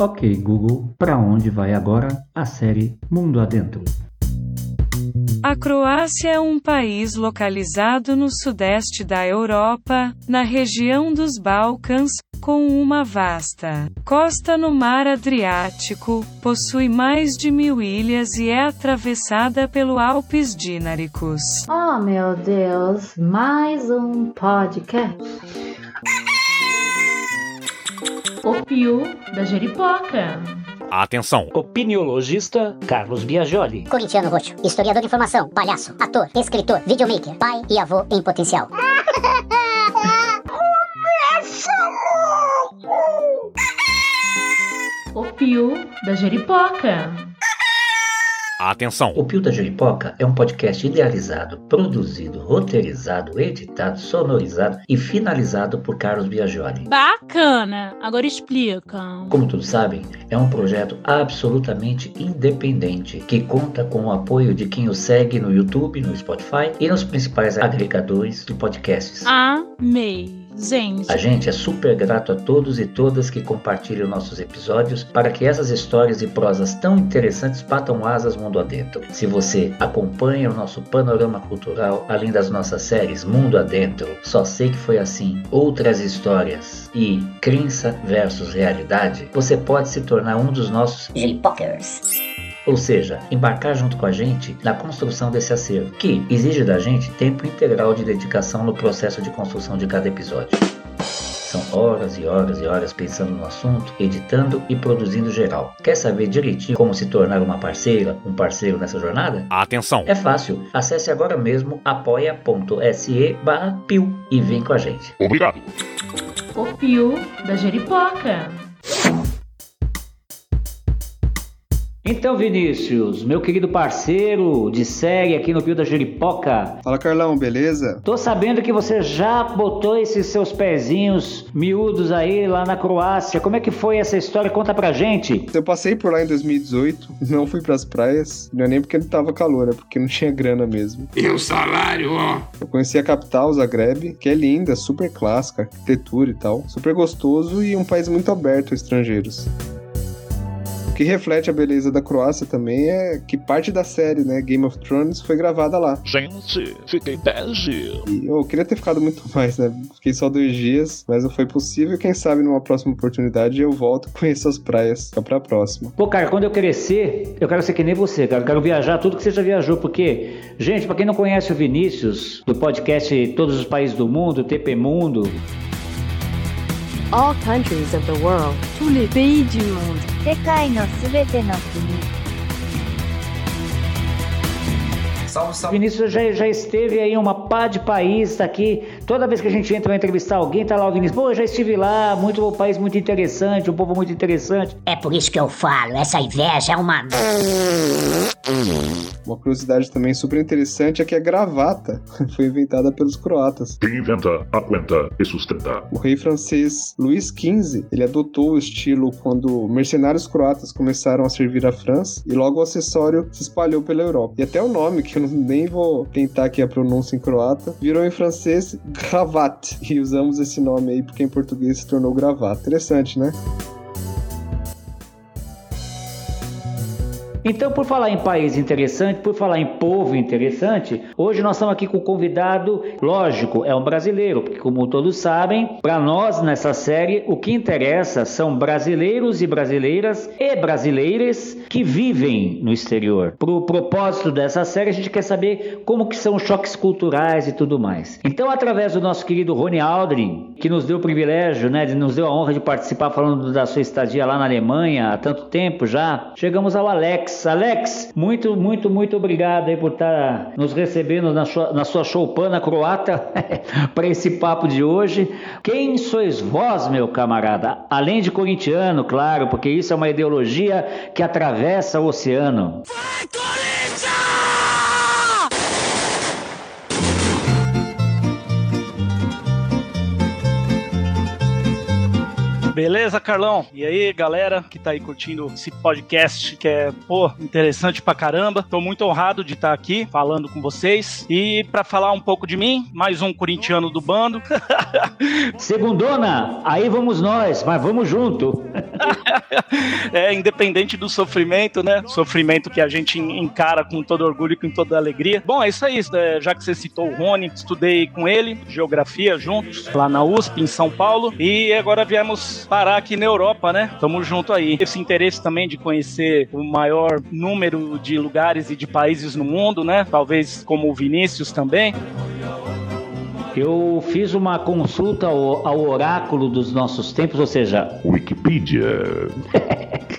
Ok, Google, para onde vai agora a série Mundo Adentro? A Croácia é um país localizado no sudeste da Europa, na região dos Balcãs, com uma vasta costa no Mar Adriático, possui mais de mil ilhas e é atravessada pelo Alpes Dináricos. Oh meu Deus, mais um podcast. O Pio da Jeripoca. Atenção! Opiniologista Carlos Biagioli. Corintiano roxo, historiador de informação, palhaço, ator, escritor, videomaker, pai e avô em potencial. O Pio da Jeripoca. Atenção! O Pio da Jeripoca é um podcast idealizado, produzido, roteirizado, editado, sonorizado e finalizado por Carlos Biagioli. Bacana! Agora explica. Como todos sabem, é um projeto absolutamente independente que conta com o apoio de quem o segue no YouTube, no Spotify e nos principais agregadores de podcasts. Amei. Gente, A gente é super grato a todos e todas que compartilham nossos episódios para que essas histórias e prosas tão interessantes batam asas mundo adentro. Se você acompanha o nosso panorama cultural, além das nossas séries Mundo Adentro, Só Sei Que Foi Assim, Outras Histórias e Crença versus Realidade, você pode se tornar um dos nossos J-Pokers. Ou seja, embarcar junto com a gente na construção desse acervo, que exige da gente tempo integral de dedicação no processo de construção de cada episódio. São horas e horas e horas pensando no assunto, editando e produzindo geral. Quer saber direitinho como se tornar uma parceira, um parceiro nessa jornada? Atenção! É fácil. Acesse agora mesmo apoia.se barra e vem com a gente. Obrigado! O Pio da Jeripoca. Então, Vinícius, meu querido parceiro de série aqui no Pio da Jeripoca, Fala Carlão, beleza? tô sabendo que você já botou esses seus pezinhos miúdos aí lá na Croácia. Como é que foi essa história? Conta pra gente. Eu passei por lá em 2018, não fui pras praias, não é nem porque não tava calor, é porque não tinha grana mesmo. E o salário, ó. Eu conheci a capital, Zagreb, que é linda, super clássica, arquitetura e tal, super gostoso e um país muito aberto a estrangeiros. O que reflete a beleza da Croácia também é que parte da série, né, Game of Thrones, foi gravada lá. Gente, fiquei bege. E eu queria ter ficado muito mais, né? Fiquei só dois dias, mas não foi possível. Quem sabe numa próxima oportunidade eu volto e conheço as praias. Fica pra próxima. Pô, cara, quando eu crescer, eu quero ser que nem você, cara. Eu quero viajar tudo que você já viajou, porque, gente, pra quem não conhece o Vinícius, do podcast Todos os Países do Mundo, TP Mundo, All countries of the world. tous les pays du monde. 世界のすべての国。 Salve, o salve. Vinícius já, já esteve aí em uma pá de país, tá aqui. Toda vez que a gente entra pra entrevistar alguém, tá lá o Vinícius. Pô, eu já estive lá, muito um país muito interessante, um povo muito interessante. É por isso que eu falo, essa inveja é uma. Uma curiosidade também super interessante é que a gravata foi inventada pelos croatas. Quem inventa, aguenta e sustenta. O rei francês Luís XV, ele adotou o estilo quando mercenários croatas começaram a servir a França e logo o acessório se espalhou pela Europa. E até o nome, que eu nem vou tentar aqui a pronúncia em croata, virou em francês gravate. E usamos esse nome aí porque em português se tornou gravata. Interessante, né? Então, por falar em país interessante, por falar em povo interessante, hoje nós estamos aqui com um convidado, lógico, é um brasileiro, porque como todos sabem, para nós nessa série o que interessa são brasileiros e brasileiras e brasileiras que vivem no exterior. Pro propósito dessa série, a gente quer saber como que são os choques culturais e tudo mais. Então, através do nosso querido Rony Aldrin, que nos deu o privilégio, né, de nos deu a honra de participar falando da sua estadia lá na Alemanha há tanto tempo já, chegamos ao Alex. Alex, muito, muito, muito obrigado aí por estar nos recebendo na sua, na sua choupana croata para esse papo de hoje. Quem sois vós, meu camarada? Além de corintiano, claro, porque isso é uma ideologia que atravessa o oceano. Beleza, Carlão? E aí, galera que tá aí curtindo esse podcast que é, pô, interessante pra caramba. Tô muito honrado de estar aqui falando com vocês. E para falar um pouco de mim, mais um corintiano do bando. Segundona, aí vamos nós, mas vamos junto. é, independente do sofrimento, né? Sofrimento que a gente encara com todo orgulho e com toda alegria. Bom, é isso aí. É, já que você citou o Rony, estudei com ele, geografia juntos, lá na USP, em São Paulo. E agora viemos parar aqui na Europa, né? Tamo junto aí. Esse interesse também de conhecer o maior número de lugares e de países no mundo, né? Talvez como o Vinícius também. Eu fiz uma consulta ao, ao, oráculo dos nossos tempos, ou seja, Wikipedia.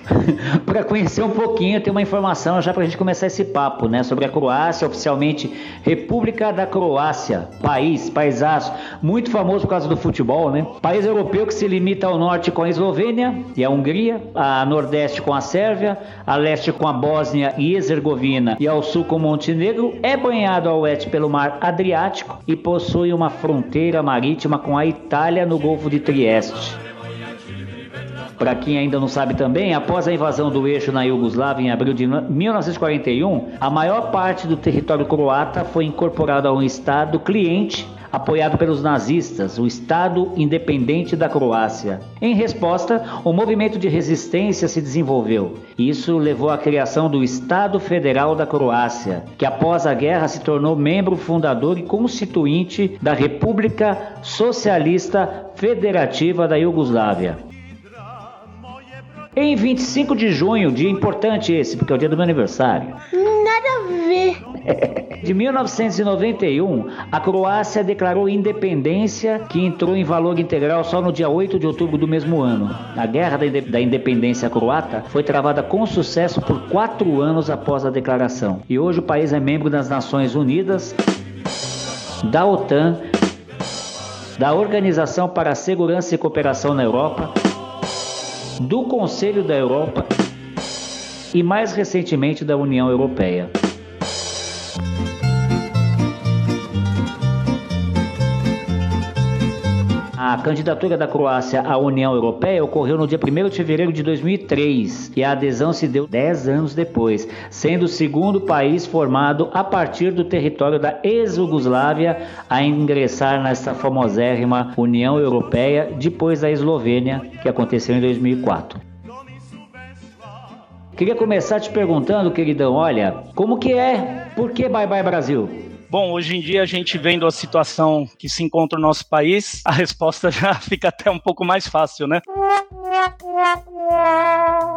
para conhecer um pouquinho, ter uma informação já para a gente começar esse papo, né? Sobre a Croácia, oficialmente República da Croácia, país, paisaço, muito famoso por causa do futebol, né? País europeu que se limita ao norte com a Eslovênia e a Hungria, a nordeste com a Sérvia, a leste com a Bósnia e Herzegovina e ao sul com Montenegro, é banhado ao oeste pelo mar Adriático e possui uma fronteira marítima com a Itália no Golfo de Trieste. Para quem ainda não sabe também, após a invasão do eixo na Iugoslávia em abril de 1941, a maior parte do território croata foi incorporado a um Estado cliente apoiado pelos nazistas, o Estado Independente da Croácia. Em resposta, o movimento de resistência se desenvolveu. Isso levou à criação do Estado Federal da Croácia, que após a guerra se tornou membro fundador e constituinte da República Socialista Federativa da Iugoslávia. Em 25 de junho, dia importante esse, porque é o dia do meu aniversário. Nada a ver. De 1991, a Croácia declarou independência, que entrou em valor integral só no dia 8 de outubro do mesmo ano. A Guerra da Independência Croata foi travada com sucesso por quatro anos após a declaração. E hoje o país é membro das Nações Unidas, da OTAN, da Organização para a Segurança e Cooperação na Europa do Conselho da Europa e mais recentemente da União Europeia. A candidatura da Croácia à União Europeia ocorreu no dia 1 de fevereiro de 2003 e a adesão se deu 10 anos depois, sendo o segundo país formado a partir do território da ex-Yugoslávia a ingressar nesta famosérrima União Europeia depois da Eslovênia, que aconteceu em 2004. Queria começar te perguntando, queridão, olha, como que é? Por que Bye Bye Brasil? Bom, hoje em dia a gente vendo a situação que se encontra no nosso país, a resposta já fica até um pouco mais fácil, né?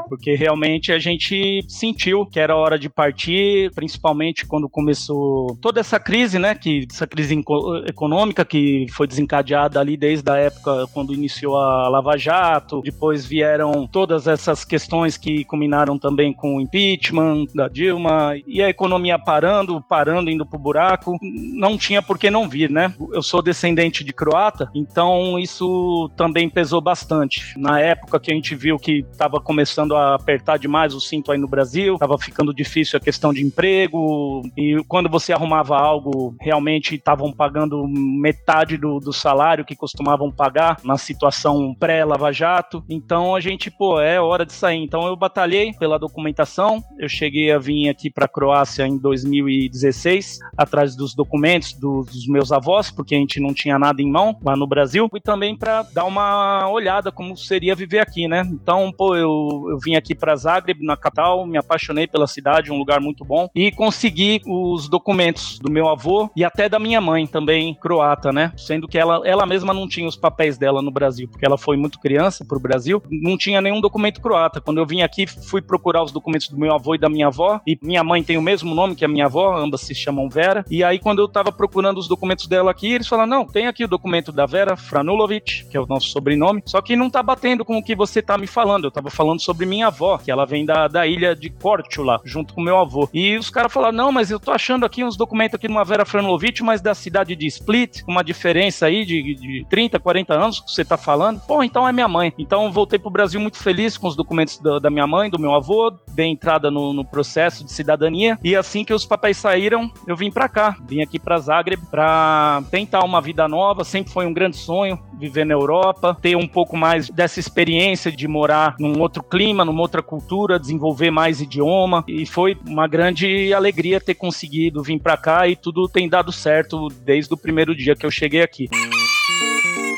Porque realmente a gente sentiu que era hora de partir, principalmente quando começou toda essa crise, né? Que, essa crise econômica que foi desencadeada ali desde a época quando iniciou a Lava Jato. Depois vieram todas essas questões que culminaram também com o impeachment da Dilma e a economia parando, parando, indo pro buraco. Não tinha por que não vir, né? Eu sou descendente de croata, então isso também pesou bastante. Na época que a gente viu que estava começando a apertar demais o cinto aí no Brasil, estava ficando difícil a questão de emprego, e quando você arrumava algo, realmente estavam pagando metade do, do salário que costumavam pagar na situação pré-Lava Jato. Então a gente, pô, é hora de sair. Então eu batalhei pela documentação, eu cheguei a vir aqui para a Croácia em 2016, atrás dos documentos dos, dos meus avós, porque a gente não tinha nada em mão lá no Brasil, e também para dar uma olhada como seria viver aqui, né? Então, pô, eu, eu vim aqui para Zagreb, na capital, me apaixonei pela cidade, um lugar muito bom, e consegui os documentos do meu avô e até da minha mãe, também croata, né? Sendo que ela, ela mesma não tinha os papéis dela no Brasil, porque ela foi muito criança pro Brasil, não tinha nenhum documento croata. Quando eu vim aqui, fui procurar os documentos do meu avô e da minha avó, e minha mãe tem o mesmo nome que a minha avó, ambas se chamam Vera, e aí quando eu tava procurando os documentos dela aqui, eles falaram, não, tem aqui o documento da Vera Franulovic, que é o nosso sobrenome, só que não tá batendo com o que você tá me falando. Eu tava falando sobre minha avó, que ela vem da, da ilha de Korčula, junto com meu avô. E os caras falaram: não, mas eu tô achando aqui uns documentos aqui de uma Vera Franovich, mas da cidade de Split, uma diferença aí de, de 30, 40 anos que você tá falando. Pô, então é minha mãe. Então voltei pro Brasil muito feliz com os documentos da, da minha mãe, do meu avô, dei entrada no, no, processo de cidadania. E assim que os papéis saíram, eu vim para cá. Vim aqui para Zagreb para tentar uma vida nova. Sempre foi um grande sonho viver na Europa, ter um pouco mais dessa experiência de morar num outro clima, numa outra cultura, desenvolver mais idioma. E foi uma grande alegria ter conseguido vir para cá e tudo tem dado certo desde o primeiro dia que eu cheguei aqui.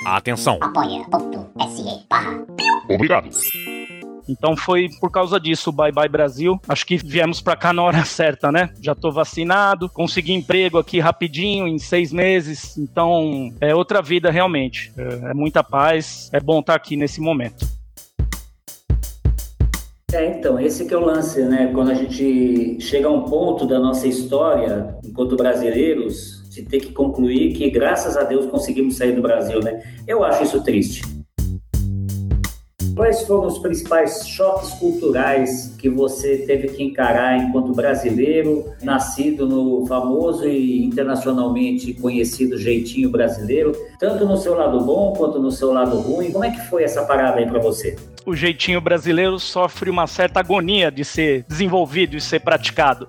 Atenção. Apoia.se barra. Obrigado. Então foi por causa disso, bye bye Brasil. Acho que viemos para cá na hora certa, né? Já tô vacinado, consegui emprego aqui rapidinho, em seis meses. Então é outra vida realmente. É, é muita paz. É bom estar aqui nesse momento. É, então, esse que é o lance, né? Quando a gente chega a um ponto da nossa história, enquanto brasileiros, de ter que concluir que, graças a Deus, conseguimos sair do Brasil, né? Eu acho isso triste. Quais foram os principais choques culturais que você teve que encarar enquanto brasileiro, nascido no famoso e internacionalmente conhecido jeitinho brasileiro, tanto no seu lado bom quanto no seu lado ruim? Como é que foi essa parada aí para você? O jeitinho brasileiro sofre uma certa agonia de ser desenvolvido e ser praticado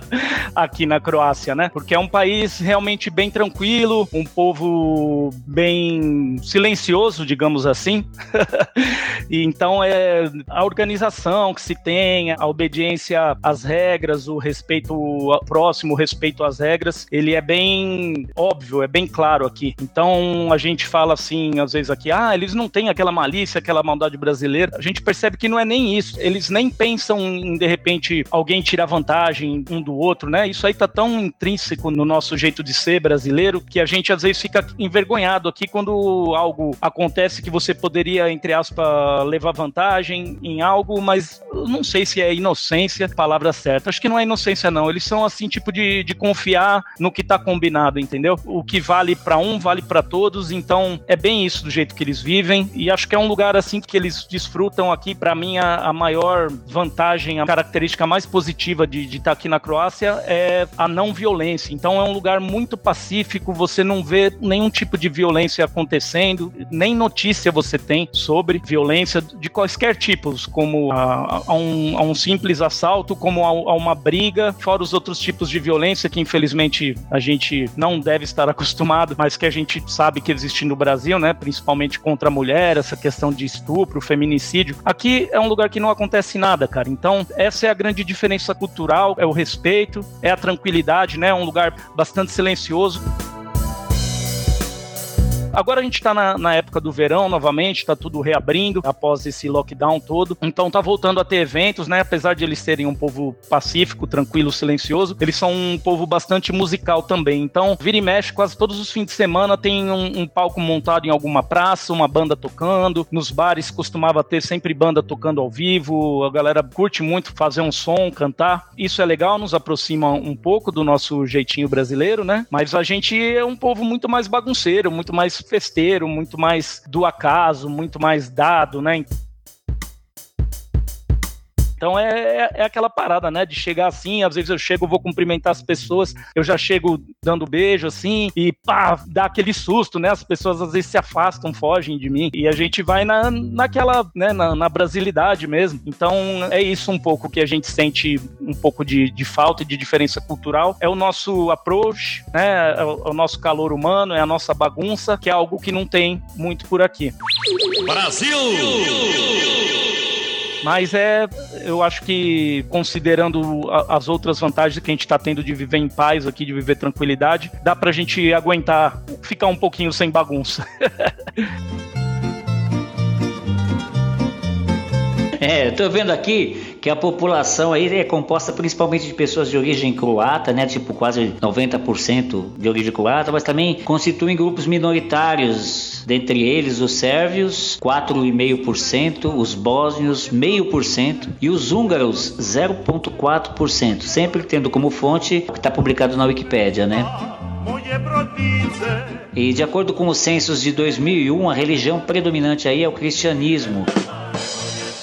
aqui na Croácia, né? Porque é um país realmente bem tranquilo, um povo bem silencioso, digamos assim. e então é a organização que se tem, a obediência às regras, o respeito ao próximo, o respeito às regras, ele é bem óbvio, é bem claro aqui. Então a gente fala assim, às vezes aqui, ah, eles não têm aquela malícia, aquela maldade brasileira brasileira, a gente percebe que não é nem isso. Eles nem pensam em, de repente, alguém tirar vantagem um do outro, né? Isso aí tá tão intrínseco no nosso jeito de ser brasileiro que a gente às vezes fica envergonhado aqui quando algo acontece que você poderia, entre aspas, levar vantagem em algo, mas não sei se é inocência, palavra certa. Acho que não é inocência, não. Eles são assim, tipo de, de confiar no que tá combinado, entendeu? O que vale para um, vale para todos. Então, é bem isso do jeito que eles vivem. E acho que é um lugar assim que eles desfrutam aqui, para mim, a, a, maior vantagem, a característica mais positiva de estar tá aqui na Croácia é a não violência. Então é um lugar muito pacífico, você não vê nenhum tipo de violência acontecendo, nem notícia você tem sobre violência de quaisquer tipos, como a, a, um, a um, simples assalto, como a, uma briga, fora os outros tipos de violência que infelizmente a gente não deve estar acostumado, mas que a gente sabe que existe no Brasil, né? Principalmente contra a mulher, essa questão de estupro, feminicídio feminicídio. Aqui é um lugar que não acontece nada, cara. Então, essa é a grande diferença cultural, é o respeito, é a tranquilidade, né? É um lugar bastante silencioso. Agora a gente está na, na, época do verão novamente, está tudo reabrindo após esse lockdown todo. Então tá voltando a ter eventos, né? Apesar de eles serem um povo pacífico, tranquilo, silencioso, eles são um povo bastante musical também. Então, vira e mexe, quase todos os fins de semana tem um, um palco montado em alguma praça, uma banda tocando. Nos bares costumava ter sempre banda tocando ao vivo. A galera curte muito fazer um som, cantar. Isso é legal, nos aproxima um pouco do nosso jeitinho brasileiro, né? Mas a gente é um povo muito mais bagunceiro, muito mais festeiro, muito mais do acaso, muito mais dado, né? Então é, é, é, aquela parada, né? De chegar assim, às vezes eu chego, vou cumprimentar as pessoas, eu já chego dando beijo assim, e pá, dá aquele susto, né? As pessoas às vezes se afastam, fogem de mim, e a gente vai na, naquela, né? Na, na brasilidade mesmo. Então é isso um pouco que a gente sente um pouco de, de falta e de diferença cultural. É o nosso approach, né? É o, é o nosso calor humano, é a nossa bagunça, que é algo que não tem muito por aqui. Brasil! Mas é, eu acho que considerando a, as outras vantagens que a gente está tendo de viver em paz aqui, de viver tranquilidade, dá pra gente aguentar ficar um pouquinho sem bagunça. É, tô vendo aqui que a população aí é composta principalmente de pessoas de origem croata, né? Tipo quase 90% de origem croata, mas também constituem grupos minoritários, dentre eles os sérvios, 4,5%, os bósnios, 0,5% e os húngaros, 0,4%, sempre tendo como fonte o que está publicado na Wikipédia, né? E de acordo com os censos de 2001, a religião predominante aí é o cristianismo.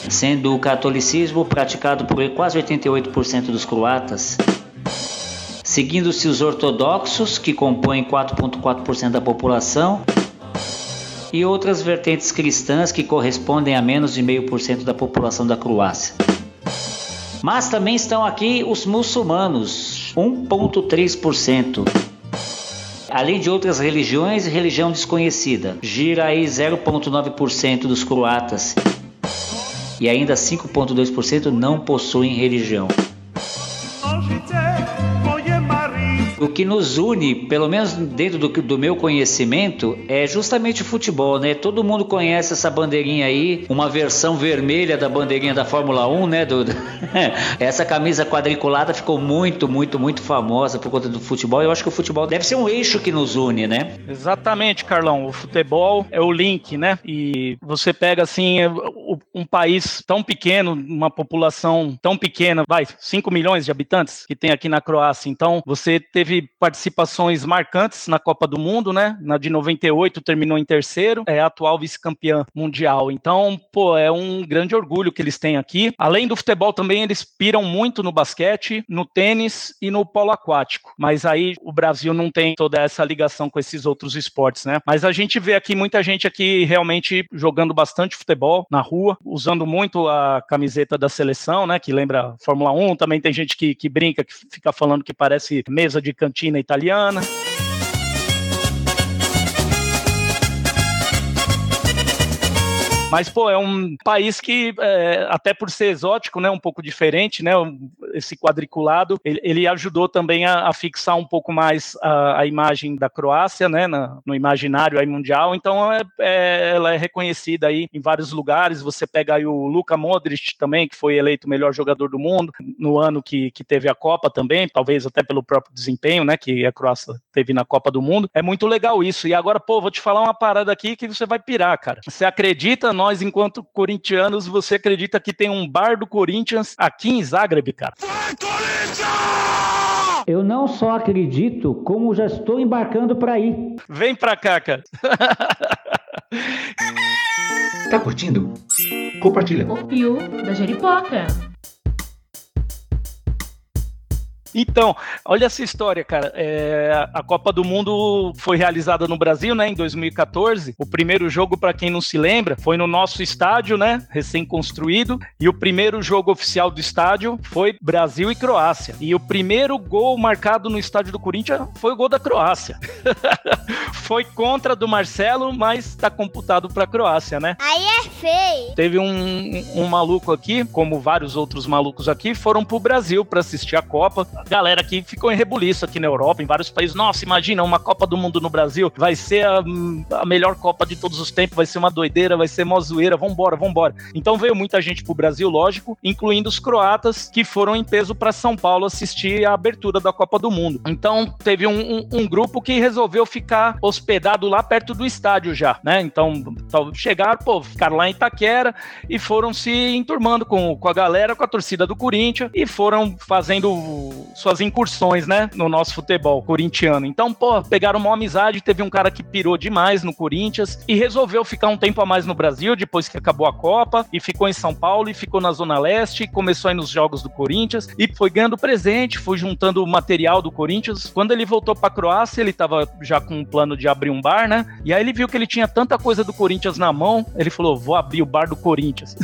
sendo o catolicismo praticado por quase 88% dos croatas, seguindo-se os ortodoxos, que compõem 4,4% da população, e outras vertentes cristãs que correspondem a menos de meio por cento da população da Croácia. Mas também estão aqui os muçulmanos, 1,3%. Além de outras religiões e religião desconhecida, gira aí 0,9% dos croatas. E ainda 5,2% não possuem religião. O que nos une, pelo menos dentro do, do, meu conhecimento, é justamente o futebol, né? Todo mundo conhece essa bandeirinha aí, uma versão vermelha da bandeirinha da Fórmula 1, né? Essa camisa quadriculada ficou muito, muito, muito famosa por conta do futebol. Eu acho que o futebol deve ser um eixo que nos une, né? Exatamente, Carlão. O futebol é o link, né? E você pega assim um país tão pequeno, uma população tão pequena, vai, 5 milhões de habitantes que tem aqui na Croácia. Então, você teve teve participações marcantes na Copa do Mundo, né? Na de 98 terminou em terceiro, é atual vice-campeã mundial. Então, pô, é um grande orgulho que eles têm aqui. Além do futebol também eles piram muito no basquete, no tênis e no polo aquático. Mas aí o Brasil não tem toda essa ligação com esses outros esportes, né? Mas a gente vê aqui muita gente aqui realmente jogando bastante futebol na rua, usando muito a camiseta da seleção, né? Que lembra Fórmula 1. Também tem gente que, que brinca, que fica falando que parece mesa de cantina italiana. Mas, pô, é um país que, é, até por ser exótico, né, um pouco diferente, né, esse quadriculado, ele, ele ajudou também a, a, fixar um pouco mais a, a imagem da Croácia, né, na, no imaginário aí mundial. Então, é, é, ela é reconhecida aí em vários lugares. Você pega aí o Luka Modric também, que foi eleito o melhor jogador do mundo no ano que, que teve a Copa também, talvez até pelo próprio desempenho, né, que a Croácia teve na Copa do Mundo. É muito legal isso. E agora, pô, vou te falar uma parada aqui que você vai pirar, cara. Você acredita nós, enquanto corintianos, você acredita que tem um bar do Corinthians aqui em Zagreb, cara? Eu não só acredito, como já estou embarcando para ir. Vem pra cá, cara. tá curtindo? Compartilha. O Pio da Jeripoca. Então, olha essa história, cara. É, a Copa do Mundo foi realizada no Brasil, né, em 2014. O primeiro jogo, para quem não se lembra, foi no nosso estádio, né, recém-construído. E o primeiro jogo oficial do estádio foi Brasil e Croácia. E o primeiro gol marcado no estádio do Corinthians foi o gol da Croácia. foi contra do Marcelo, mas está computado para a Croácia, né? Aí é feio. Teve um, um maluco aqui, como vários outros malucos aqui, foram pro Brasil para assistir a Copa galera aqui ficou em rebuliço aqui na Europa, em vários países. Nossa, imagina uma Copa do Mundo no Brasil, vai ser a, a melhor Copa de todos os tempos, vai ser uma doideira, vai ser mó zoeira, vambora, vambora. Então veio muita gente pro Brasil, lógico, incluindo os croatas que foram em peso para São Paulo assistir a abertura da Copa do Mundo. Então teve um, um, um, grupo que resolveu ficar hospedado lá perto do estádio já, né? Então chegaram, pô, ficaram lá em Itaquera e foram se enturmando com, com a galera, com a torcida do Corinthians e foram fazendo suas incursões, né, no nosso futebol corintiano. Então, pô, pegaram uma amizade, teve um cara que pirou demais no Corinthians e resolveu ficar um tempo a mais no Brasil depois que acabou a Copa e ficou em São Paulo e ficou na Zona Leste, começou aí nos jogos do Corinthians e foi ganhando presente, foi juntando material do Corinthians. Quando ele voltou para Croácia, ele tava já com um plano de abrir um bar, né? E aí ele viu que ele tinha tanta coisa do Corinthians na mão, ele falou: "Vou abrir o bar do Corinthians".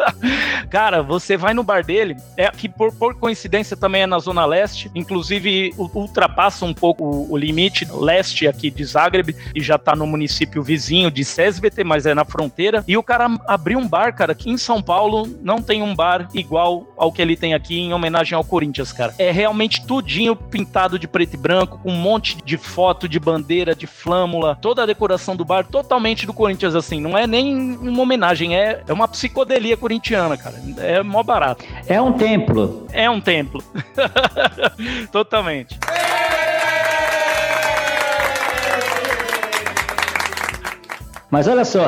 cara, você vai no bar dele, é que por, por coincidência também é na Zona Leste, inclusive ultrapassa um pouco o, limite leste aqui de Zagreb e já tá no município vizinho de Sesvete, mas é na fronteira. E o cara abriu um bar, cara, aqui em São Paulo não tem um bar igual ao que ele tem aqui em homenagem ao Corinthians, cara. É realmente tudinho pintado de preto e branco, com um monte de foto de bandeira, de flâmula, toda a decoração do bar totalmente do Corinthians, assim. Não é nem uma homenagem, é, é uma psicodelia corintiana, cara. É mó barato. É um templo. É um templo. Totalmente. Mas olha só,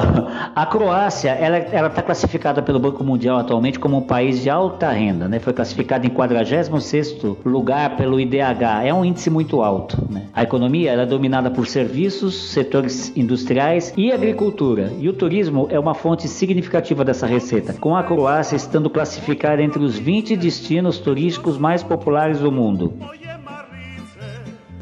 A Croácia, ela está classificada pelo Banco Mundial atualmente como um país de alta renda, né? Foi classificada em 46º lugar pelo IDH. É um índice muito alto, né? A economia é dominada por serviços, setores industriais e agricultura. E o turismo é uma fonte significativa dessa receita, com a Croácia estando classificada entre os 20 destinos turísticos mais populares do mundo.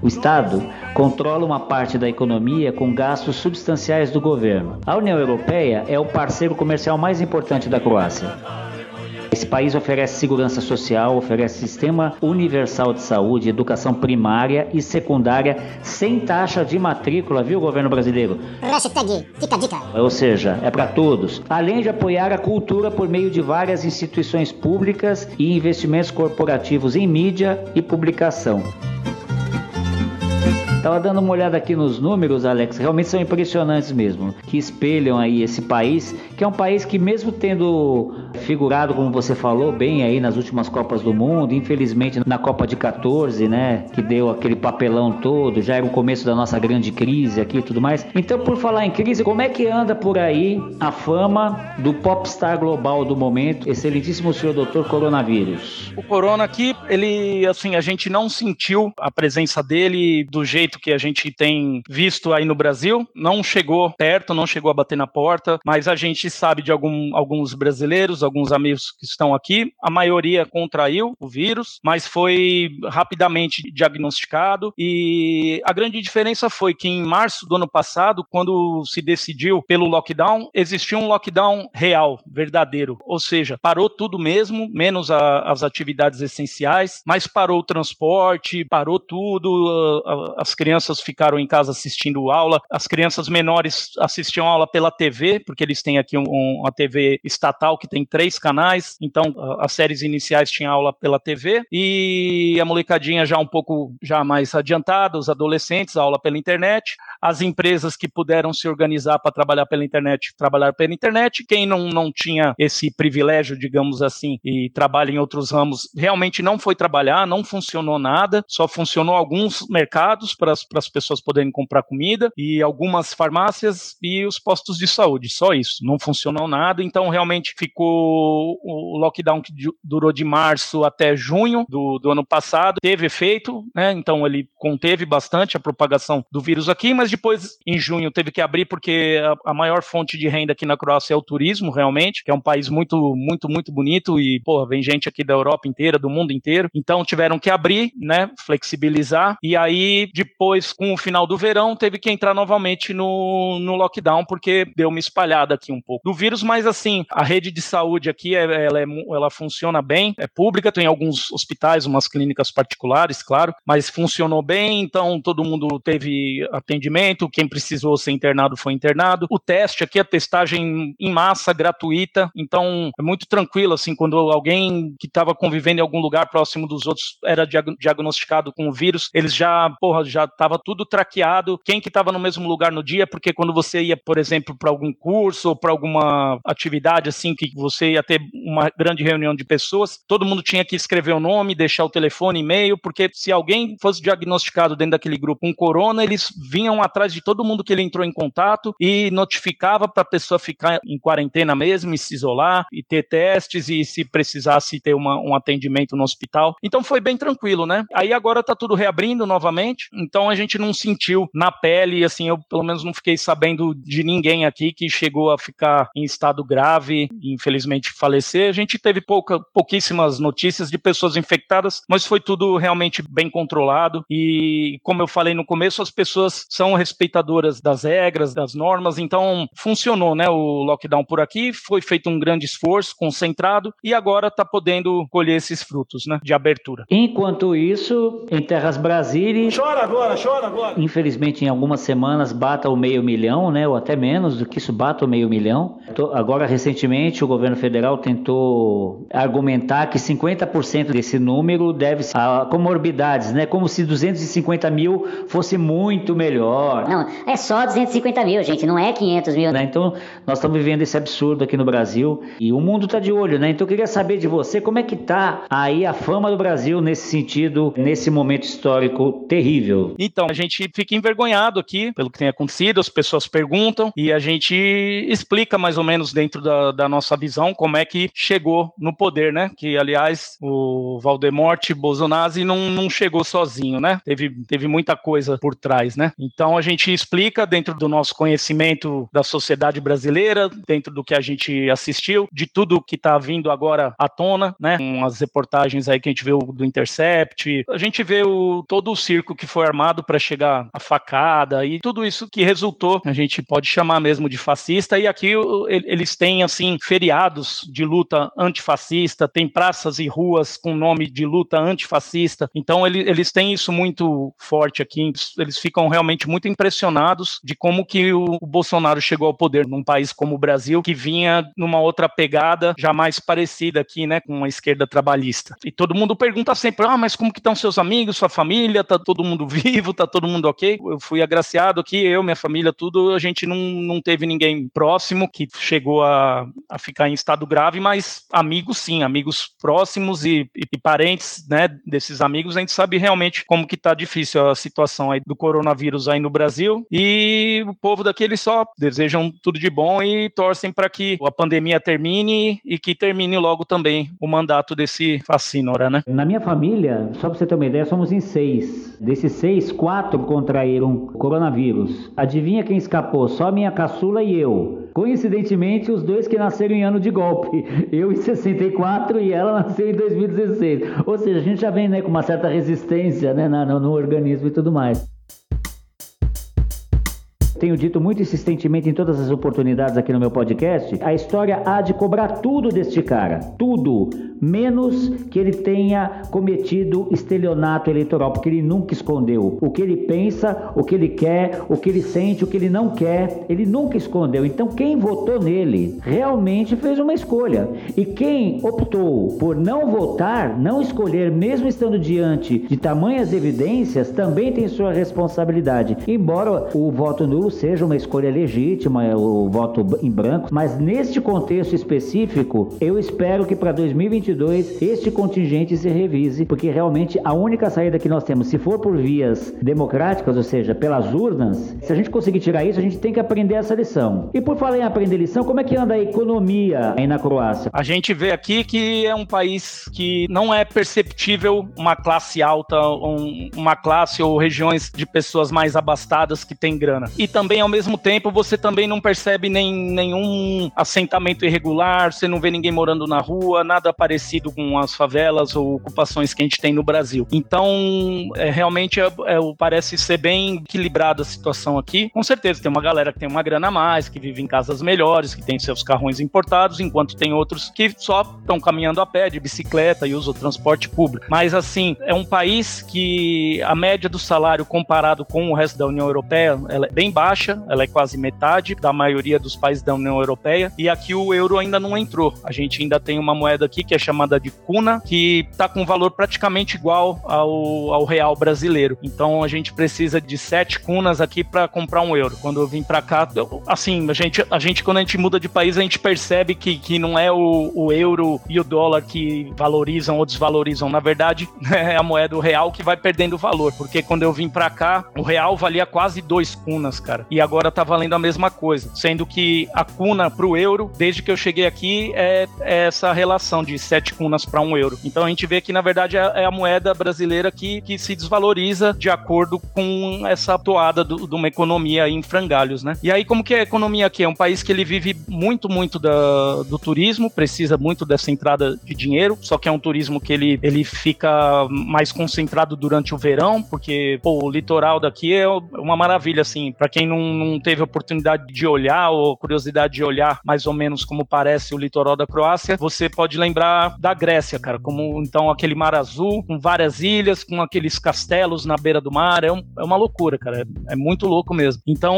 O Estado controla uma parte da economia com gastos substanciais do governo. A União Europeia é o parceiro comercial mais importante da Croácia. Esse país oferece segurança social, oferece sistema universal de saúde, educação primária e secundária sem taxa de matrícula, viu, governo brasileiro? Ou seja, é para todos. Além de apoiar a cultura por meio de várias instituições públicas e investimentos corporativos em mídia e publicação. Tava dando uma olhada aqui nos números, Alex, realmente são impressionantes mesmo, que espelham aí esse país, que é um país que mesmo tendo figurado, como você falou, bem aí nas últimas Copas do Mundo, infelizmente na Copa de 14, né, que deu aquele papelão todo, já era o começo da nossa grande crise aqui e tudo mais. Então, por falar em crise, como é que anda por aí a fama do popstar global do momento, excelentíssimo senhor doutor coronavírus? O corona aqui, ele, assim, a gente não sentiu a presença dele do jeito que a gente tem visto aí no Brasil. Não chegou perto, não chegou a bater na porta, mas a gente sabe de algum, alguns brasileiros, alguns amigos que estão aqui. A maioria contraiu o vírus, mas foi rapidamente diagnosticado. E a grande diferença foi que em março do ano passado, quando se decidiu pelo lockdown, existia um lockdown real, verdadeiro. Ou seja, parou tudo mesmo, menos a, as atividades essenciais, mas parou o transporte, parou tudo, as crianças ficaram em casa assistindo aula, as crianças menores assistiam aula pela TV, porque eles têm aqui um, uma TV estatal que tem três canais, então as séries iniciais tinham aula pela TV, e a molecadinha já um pouco já mais adiantada, os adolescentes, aula pela internet, as empresas que puderam se organizar para trabalhar pela internet, trabalhar pela internet, quem não, não tinha esse privilégio, digamos assim, e trabalha em outros ramos, realmente não foi trabalhar, não funcionou nada, só funcionou alguns mercados para as pessoas poderem comprar comida e algumas farmácias e os postos de saúde, só isso, não funcionou nada, então realmente ficou o lockdown que durou de março até junho do, do ano passado, teve efeito, né, então ele conteve bastante a propagação do vírus aqui, mas depois, em junho, teve que abrir porque a, a, maior fonte de renda aqui na Croácia é o turismo, realmente, que é um país muito, muito, muito bonito e, pô, vem gente aqui da Europa inteira, do mundo inteiro. Então tiveram que abrir, né, flexibilizar. E aí, depois, com o final do verão, teve que entrar novamente no, no lockdown porque deu uma espalhada aqui um pouco do vírus, mas assim, a rede de saúde aqui, é, ela, é, ela funciona bem, é pública, tem alguns hospitais, umas clínicas particulares, claro, mas funcionou bem, então todo mundo teve atendimento quem precisou ser internado foi internado. O teste aqui, a testagem em massa, gratuita, então é muito tranquilo, assim, quando alguém que estava convivendo em algum lugar próximo dos outros era diagnosticado com o vírus, eles já, porra, já estava tudo traqueado, quem que estava no mesmo lugar no dia, porque quando você ia, por exemplo, para algum curso ou para alguma atividade, assim, que você ia ter uma grande reunião de pessoas, todo mundo tinha que escrever o nome, deixar o telefone, e-mail, porque se alguém fosse diagnosticado dentro daquele grupo com corona, eles vinham atrás de todo mundo que ele entrou em contato e notificava para a pessoa ficar em quarentena mesmo e se isolar e ter testes e se precisasse ter uma, um atendimento no hospital. Então foi bem tranquilo, né? Aí agora tá tudo reabrindo novamente, então a gente não sentiu na pele, assim, eu pelo menos não fiquei sabendo de ninguém aqui que chegou a ficar em estado grave e infelizmente falecer. A gente teve pouca, pouquíssimas notícias de pessoas infectadas, mas foi tudo realmente bem controlado e como eu falei no começo, as pessoas são respeitadoras das regras, das normas, então funcionou, né? O lockdown por aqui, foi feito um grande esforço, concentrado, e agora está podendo colher esses frutos, né? De abertura. Enquanto isso, em Terras Brasília. Chora agora, chora agora! Infelizmente, em algumas semanas bata o meio milhão, né? Ou até menos do que isso, bata o meio milhão. Agora, recentemente, o governo governo federal tentou argumentar que 50% desse número deve ser a comorbidades, né? Como se 250 mil fosse muito melhor. Não, é só 250 mil, gente, não é 500 mil. Né? Então, nós estamos vivendo esse absurdo aqui no Brasil e o mundo está de olho, né? Então, eu queria saber de você como é que tá aí a fama do Brasil nesse sentido, nesse momento histórico terrível. Então, a gente fica envergonhado aqui pelo que tem acontecido, as pessoas perguntam e a gente explica mais ou menos dentro da, da nossa visão como é que chegou no poder, né? Que, aliás, o Valdemorte Bolsonaro não, não chegou sozinho, né? Teve, teve muita coisa por trás, né? Então, a gente explica dentro do nosso conhecimento da sociedade brasileira, dentro do que a gente assistiu, de tudo que está vindo agora à tona, né? Com as reportagens aí que a gente vê do Intercept, a gente vê o, todo o circo que foi armado para chegar a facada e tudo isso que resultou, a gente pode chamar mesmo de fascista. E aqui eles têm assim feriados de luta antifascista, tem praças e ruas com nome de luta antifascista. Então ele, eles têm isso muito forte aqui. Eles ficam realmente muito impressionados de como que o, o Bolsonaro chegou ao poder num país como o Brasil, que vinha numa outra pegada jamais parecida aqui, né, com a esquerda trabalhista. E todo mundo pergunta sempre: "Ah, mas como que estão seus amigos, sua família? Tá todo mundo vivo? Tá todo mundo OK?" Eu fui agraciado aqui, eu, minha família, tudo, a gente não, não teve ninguém próximo que chegou a, a ficar em estado grave, mas amigos sim, amigos próximos e, e, e parentes, né, desses amigos, a gente sabe realmente como que tá difícil a situação aí do coronavírus aí no Brasil e o povo daqui eles só desejam tudo de bom e torcem para que a pandemia termine e que termine logo também o mandato desse fascínora, né? Na minha família, só para você ter uma ideia, somos em seis. Desses seis, quatro contraíram coronavírus. Adivinha quem escapou? Só minha caçula e eu. Coincidentemente, os dois que nasceram em ano de golpe. Eu em 64 e ela nasceu em 2016. Ou seja, a gente já vem né, com uma certa resistência né, no, no organismo e tudo mais tenho dito muito insistentemente em todas as oportunidades aqui no meu podcast, a história há de cobrar tudo deste cara. Tudo menos que ele tenha cometido estelionato eleitoral, porque ele nunca escondeu o que ele pensa, o que ele quer, o que ele sente, o que ele não quer, ele nunca escondeu. Então, quem votou nele realmente fez uma escolha. E quem optou por não votar, não escolher, mesmo estando diante de tamanhas evidências, também tem sua responsabilidade. Embora o voto nulo seja uma escolha legítima, o voto em branco, mas neste contexto específico, eu espero que para 2022 2022 este contingente se revise, porque realmente a única saída que nós temos, se for por vias democráticas, ou seja, pelas urnas, se a gente conseguir tirar isso, a gente tem que aprender essa lição. E por falar em aprender lição, como é que anda a economia aí na Croácia? A gente vê aqui que é um país que não é perceptível uma classe alta, um, uma classe ou regiões de pessoas mais abastadas que têm grana. E também, ao mesmo tempo, você também não percebe nem, nenhum assentamento irregular, você não vê ninguém morando na rua, nada parecido parecido com as favelas ou ocupações que a gente tem no Brasil. Então, é, realmente é, é, parece ser bem equilibrada a situação aqui. Com certeza, tem uma galera que tem uma grana a mais, que vive em casas melhores, que tem seus carrões importados, enquanto tem outros que só estão caminhando a pé, de bicicleta e usam o transporte público. Mas, assim, é um país que a média do salário comparado com o resto da União Europeia ela é bem baixa, ela é quase metade da maioria dos países da União Europeia, e aqui o euro ainda não entrou. A gente ainda tem uma moeda aqui que é chamada de cuna, que está com valor praticamente igual ao, ao real brasileiro. Então a gente precisa de sete cunas aqui para comprar um euro. Quando eu vim para cá, eu, assim, a gente, a gente, quando a gente muda de país, a gente percebe que, que não é o, o euro e o dólar que valorizam ou desvalorizam. Na verdade, é a moeda o real que vai perdendo valor. Porque quando eu vim para cá, o real valia quase dois cunas, cara. E agora tá valendo a mesma coisa. Sendo que a cuna pro euro, desde que eu cheguei aqui, é, é essa relação de sete cunas para um euro. Então a gente vê que, na verdade, é, é a moeda brasileira que, que se desvaloriza de acordo com essa toada do, de uma economia em frangalhos, né? E aí, como que é a economia aqui? É um país que ele vive muito, muito da, do turismo, precisa muito dessa entrada de dinheiro, só que é um turismo que ele, ele fica mais concentrado durante o verão, porque pô, o litoral daqui é uma maravilha, assim, para quem não, não teve oportunidade de olhar ou curiosidade de olhar mais ou menos como parece o litoral da Croácia, você pode lembrar da, Grécia, cara. Como então aquele mar azul, com várias ilhas, com aqueles castelos na beira do mar. É, um, é uma loucura, cara. É, é, muito louco mesmo. Então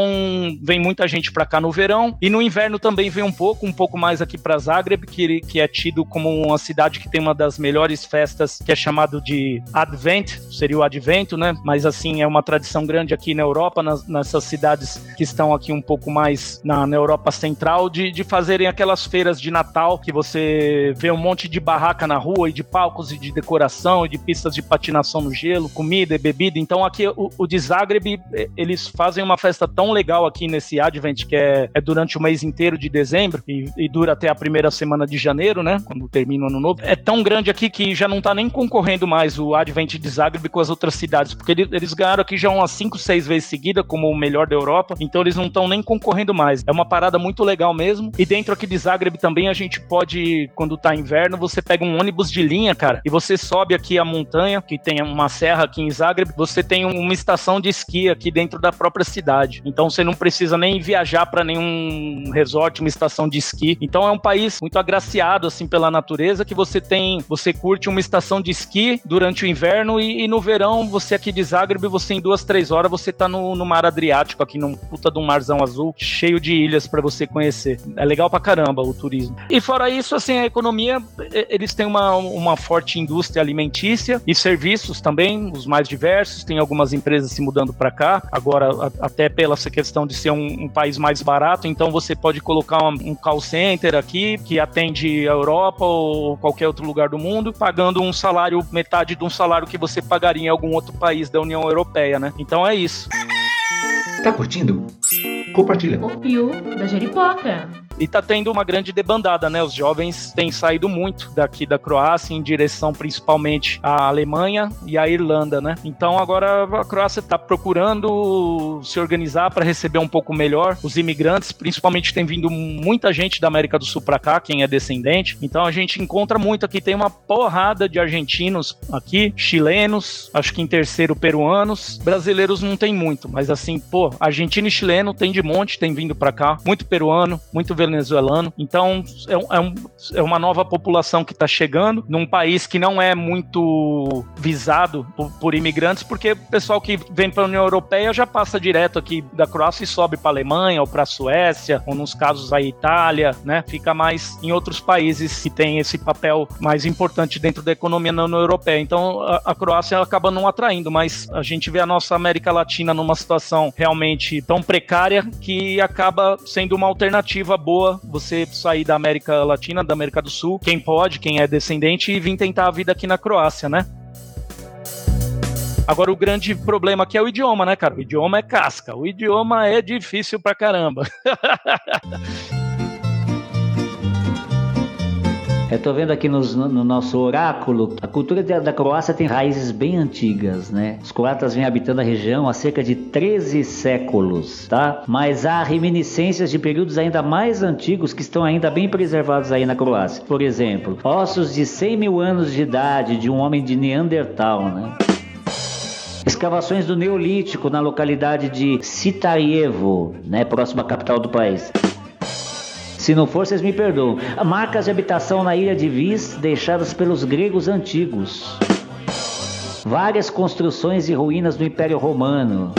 vem muita gente para cá no verão e no inverno também vem um pouco, um pouco mais aqui para Zagreb, que, que é tido como uma cidade que tem uma das melhores festas, que é chamado de Advent, seria o Advento, né? Mas assim, é uma tradição grande aqui na Europa, nas, nessas cidades que estão aqui um pouco mais na, na Europa Central, de, de fazerem aquelas feiras de Natal que você vê um monte de barraca na rua e de palcos e de decoração e de pistas de patinação no gelo, comida e bebida. Então aqui o, o de Zagreb, eles fazem uma festa tão legal aqui nesse Advent, que é, é durante o mês inteiro de dezembro e, e, dura até a primeira semana de janeiro, né? Quando termina o ano novo. É tão grande aqui que já não tá nem concorrendo mais o Advent de Zagreb com as outras cidades, porque eles, eles ganharam aqui já umas 5, 6 vezes seguida como o melhor da Europa, então eles não estão nem concorrendo mais. É uma parada muito legal mesmo. E dentro aqui de Zagreb também a gente pode, quando tá inverno, você pega um ônibus de linha, cara, e você sobe aqui a montanha, que tem uma serra aqui em Zagreb, você tem uma estação de esqui aqui dentro da própria cidade. Então você não precisa nem viajar para nenhum resort, uma estação de esqui. Então é um país muito agraciado assim pela natureza que você tem, você curte uma estação de esqui durante o inverno e, e no verão você aqui de Zagreb, você em duas, três horas você tá no, no mar Adriático aqui num puta de um marzão azul cheio de ilhas para você conhecer. É legal pra caramba o turismo. E fora isso, assim, a economia, eles têm uma, uma forte indústria alimentícia e serviços também, os mais diversos. Tem algumas empresas se mudando para cá, agora até pela essa questão de ser um, um, país mais barato, então você pode colocar um, um call center aqui que atende a Europa ou qualquer outro lugar do mundo, pagando um salário, metade de um salário que você pagaria em algum outro país da União Europeia, né? Então é isso. Tá curtindo? Compartilha. O Pio da Jeripoca. E tá tendo uma grande debandada, né? Os jovens têm saído muito daqui da Croácia em direção principalmente à Alemanha e à Irlanda, né? Então agora a Croácia está procurando se organizar para receber um pouco melhor os imigrantes, principalmente tem vindo muita gente da América do Sul para cá, quem é descendente. Então a gente encontra muito aqui, tem uma porrada de argentinos aqui, chilenos, acho que em terceiro peruanos, brasileiros não tem muito, mas assim, pô, argentino e chileno tem de monte, tem vindo para cá, muito peruano, muito venezuelano. Então, é, é, um, é uma nova população que está chegando num país que não é muito visado por, por imigrantes, porque o pessoal que vem para a União Europeia já passa direto aqui da Croácia e sobe para a Alemanha ou para a Suécia, ou nos casos a Itália, né? Fica mais em outros países que tem esse papel mais importante dentro da economia na União Europeia. Então, a, a Croácia acaba não atraindo, mas a gente vê a nossa América Latina numa situação realmente tão precária que acaba sendo uma alternativa boa boa você sair da América Latina, da América do Sul, quem pode, quem é descendente, e vir tentar a vida aqui na Croácia, né? Agora, o grande problema aqui é o idioma, né, cara? O idioma é casca. O idioma é difícil pra caramba. Eu vendo aqui nos, no nosso oráculo, a cultura da, Croácia tem raízes bem antigas, né? Os croatas vêm habitando a região há cerca de 13 séculos, tá? Mas há reminiscências de períodos ainda mais antigos que estão ainda bem preservados aí na Croácia. Por exemplo, ossos de 100 mil anos de idade de um homem de Neandertal, né? Escavações do Neolítico na localidade de Sitajevo, né, próxima à capital do país. Se não for, vocês me perdoam. Marcas de habitação na ilha de Vis deixadas pelos gregos antigos. Várias construções e ruínas do Império Romano.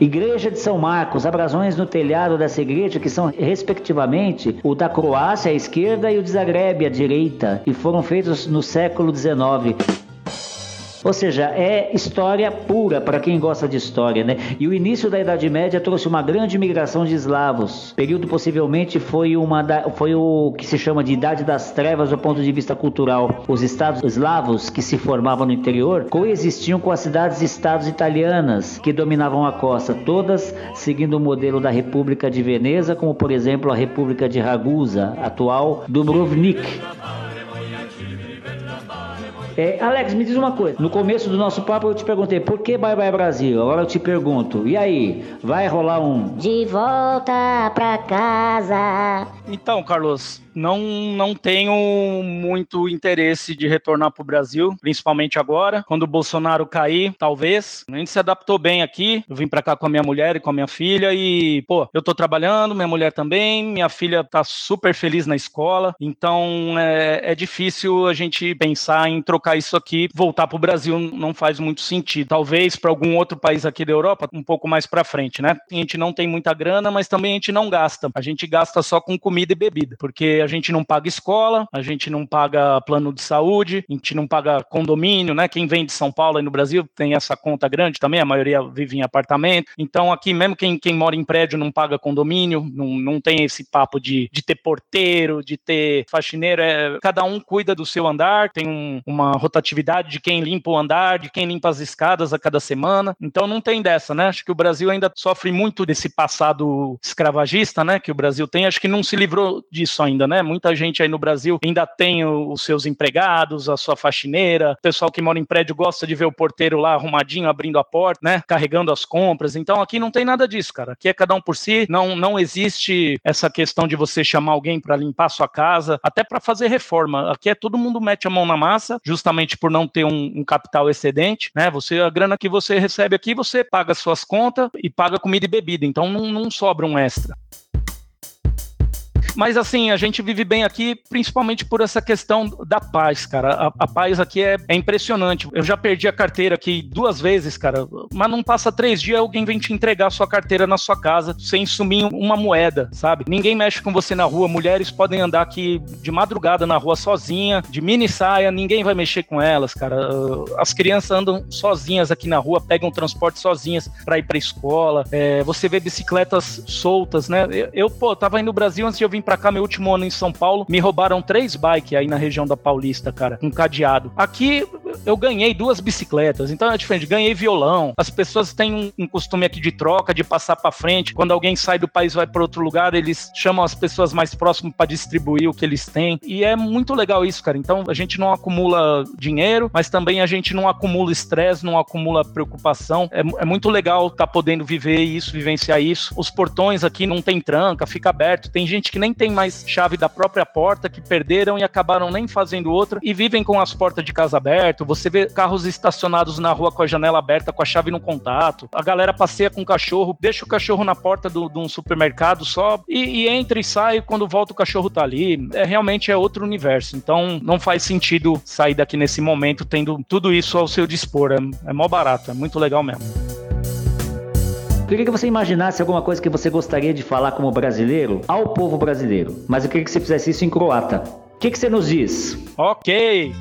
Igreja de São Marcos, abrasões no telhado dessa igreja que são respectivamente o da Croácia à esquerda e o de Zagreb à direita e foram feitos no século XIX. Ou seja, é história pura para quem gosta de história, né? E o início da Idade Média trouxe uma grande migração de eslavos. O período possivelmente foi uma da, foi o que se chama de Idade das Trevas do ponto de vista cultural. Os estados eslavos que se formavam no interior coexistiam com as cidades-estados italianas que dominavam a costa, todas seguindo o modelo da República de Veneza, como por exemplo a República de Ragusa, atual Dubrovnik. É, Alex, me diz uma coisa. No começo do nosso papo eu te perguntei por que Bye Bye Brasil. Agora eu te pergunto, e aí? Vai rolar um. De volta pra casa. Então, Carlos, não, não tenho muito interesse de retornar para o Brasil, principalmente agora. Quando o Bolsonaro cair, talvez. A gente se adaptou bem aqui. Eu vim para cá com a minha mulher e com a minha filha e, pô, eu tô trabalhando, minha mulher também, minha filha tá super feliz na escola. Então é, é difícil a gente pensar em trocar isso aqui, voltar para o Brasil não faz muito sentido. Talvez para algum outro país aqui da Europa, um pouco mais para frente, né? A gente não tem muita grana, mas também a gente não gasta. A gente gasta só com comida e bebida, porque a gente não paga escola, a gente não paga plano de saúde, a gente não paga condomínio, né? Quem vem de São Paulo e no Brasil tem essa conta grande também, a maioria vive em apartamento. Então aqui, mesmo quem, quem mora em prédio não paga condomínio, não, não tem esse papo de, de ter porteiro, de ter faxineiro, é, cada um cuida do seu andar, tem um, uma rotatividade de quem limpa o andar, de quem limpa as escadas a cada semana. Então não tem dessa, né? Acho que o Brasil ainda sofre muito desse passado escravagista, né? Que o Brasil tem, acho que não se livrou disso ainda, né? Muita gente aí no Brasil ainda tem os seus empregados, a sua faxineira, o pessoal que mora em prédio gosta de ver o porteiro lá arrumadinho, abrindo a porta, né? Carregando as compras. Então aqui não tem nada disso, cara. Aqui é cada um por si, não, não existe essa questão de você chamar alguém para limpar sua casa, até para fazer reforma. Aqui é todo mundo mete a mão na massa, justamente por não ter um, um capital excedente, né? Você, a grana que você recebe aqui, você paga suas contas e paga comida e bebida, então não, não sobra um extra. Mas assim, a gente vive bem aqui, principalmente por essa questão da paz, cara. A, a paz aqui é, é, impressionante. Eu já perdi a carteira aqui duas vezes, cara. Mas não passa três dias, alguém vem te entregar a sua carteira na sua casa sem sumir uma moeda, sabe? Ninguém mexe com você na rua. Mulheres podem andar aqui de madrugada na rua sozinha, de mini saia, ninguém vai mexer com elas, cara. As crianças andam sozinhas aqui na rua, pegam transporte sozinhas para ir pra escola. É, você vê bicicletas soltas, né? Eu, eu, pô, tava aí no Brasil antes de eu vir pra cá, meu último ano em São Paulo, me roubaram três bikes aí na região da Paulista, cara, com cadeado. Aqui eu ganhei duas bicicletas, então é diferente. Ganhei violão. As pessoas têm um, um costume aqui de troca, de passar para frente. Quando alguém sai do país vai para outro lugar, eles chamam as pessoas mais próximas para distribuir o que eles têm. E é muito legal isso, cara. Então a gente não acumula dinheiro, mas também a gente não acumula estresse, não acumula preocupação. É, é muito legal estar tá podendo viver isso, vivenciar isso. Os portões aqui não tem tranca, fica aberto. Tem gente que nem tem mais chave da própria porta, que perderam e acabaram nem fazendo outra e vivem com as portas de casa abertas. Você vê carros estacionados na rua com a janela aberta, com a chave no contato. A galera passeia com o cachorro, deixa o cachorro na porta de um supermercado só e, e, entra e sai. Quando volta, o cachorro tá ali. É, realmente é outro universo. Então não faz sentido sair daqui nesse momento tendo tudo isso ao seu dispor. É, é mó barato, é muito legal mesmo. Queria que você imaginasse alguma coisa que você gostaria de falar como brasileiro ao povo brasileiro, mas eu queria que você fizesse isso em croata. O que, que você nos diz? Ok.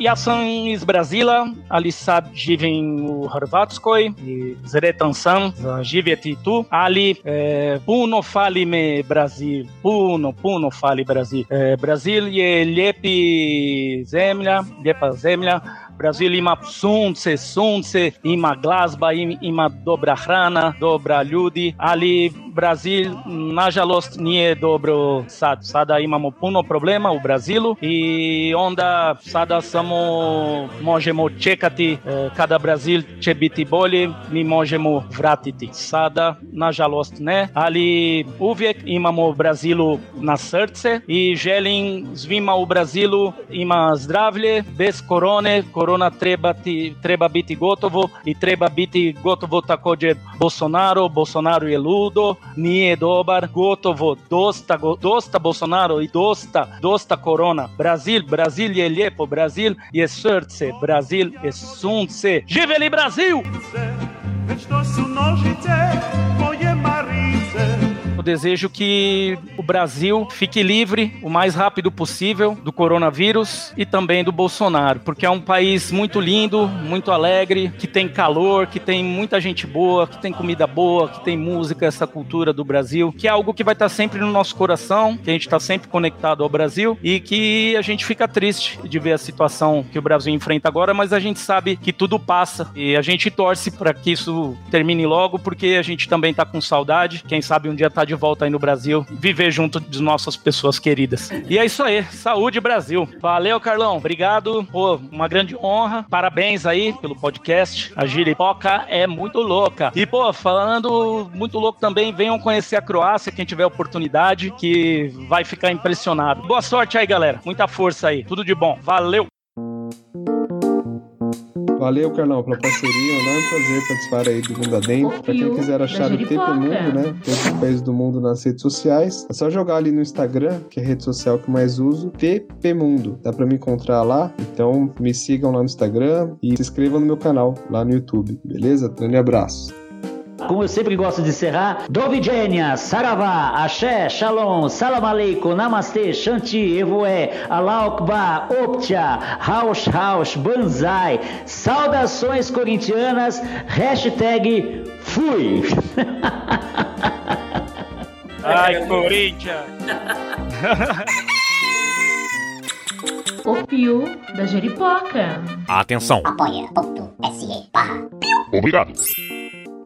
Ja sam iz Brazila, ali sad živim u Hrvatskoj i sretan sam za živjeti tu, ali e, puno fali me Brazil, puno, puno fali Brazil. E, Brazil je lijepi zemlja, lijepa zemlja, Brazil ima sunce, sunce, ima glazba, ima dobra hrana, dobra ljudi, ali Brazil, nažalost, nije dobro sad. Sada imamo puno problema u Brazilu i onda sada samo možemo čekati e, kada Brazil će biti bolji, mi možemo vratiti. Sada, nažalost, ne, ali uvijek imamo Brazilu na srce i želim svima u Brazilu ima zdravlje, bez korone, korona treba, ti, treba biti gotovo i treba biti gotovo također Bolsonaro, Bolsonaro je ludo, nije dobar, gotovo, dosta, dosta Bolsonaro i dosta, dosta korona. Brazil, Brazil je lijepo, Brazil je srce, Brazil je sunce. Živeli Brazil! Već to Eu desejo que o Brasil fique livre o mais rápido possível do coronavírus e também do Bolsonaro, porque é um país muito lindo, muito alegre, que tem calor, que tem muita gente boa, que tem comida boa, que tem música, essa cultura do Brasil, que é algo que vai estar sempre no nosso coração, que a gente está sempre conectado ao Brasil e que a gente fica triste de ver a situação que o Brasil enfrenta agora, mas a gente sabe que tudo passa e a gente torce para que isso termine logo, porque a gente também está com saudade. Quem sabe um dia tá de volta aí no Brasil, viver junto de nossas pessoas queridas. E é isso aí, saúde Brasil. Valeu, Carlão, obrigado. Pô, uma grande honra. Parabéns aí pelo podcast. A Giripoca é muito louca. E, pô, falando muito louco também, venham conhecer a Croácia, quem tiver oportunidade, que vai ficar impressionado. Boa sorte aí, galera. Muita força aí. Tudo de bom. Valeu! Valeu, Carlão, pela parceria. É um prazer participar aí do Mundo Adentro. Pra quem quiser achar o TP Mundo, né? Todos os países do mundo nas redes sociais. É só jogar ali no Instagram, que é a rede social que eu mais uso, TP Mundo. Dá pra me encontrar lá. Então me sigam lá no Instagram e se inscrevam no meu canal lá no YouTube. Beleza? Grande abraço. Como eu sempre gosto de encerrar, Dovidenia, Saravá, Axé, Shalom, Salam Aleikum, Namastê, Shanti, Evoé, Alaukba, Optia, Raush Raush, Banzai, saudações corintianas, hashtag fui. Ai, Corinthians! O Pio da Jeripoca. Atenção. Apoia.se barra Obrigado.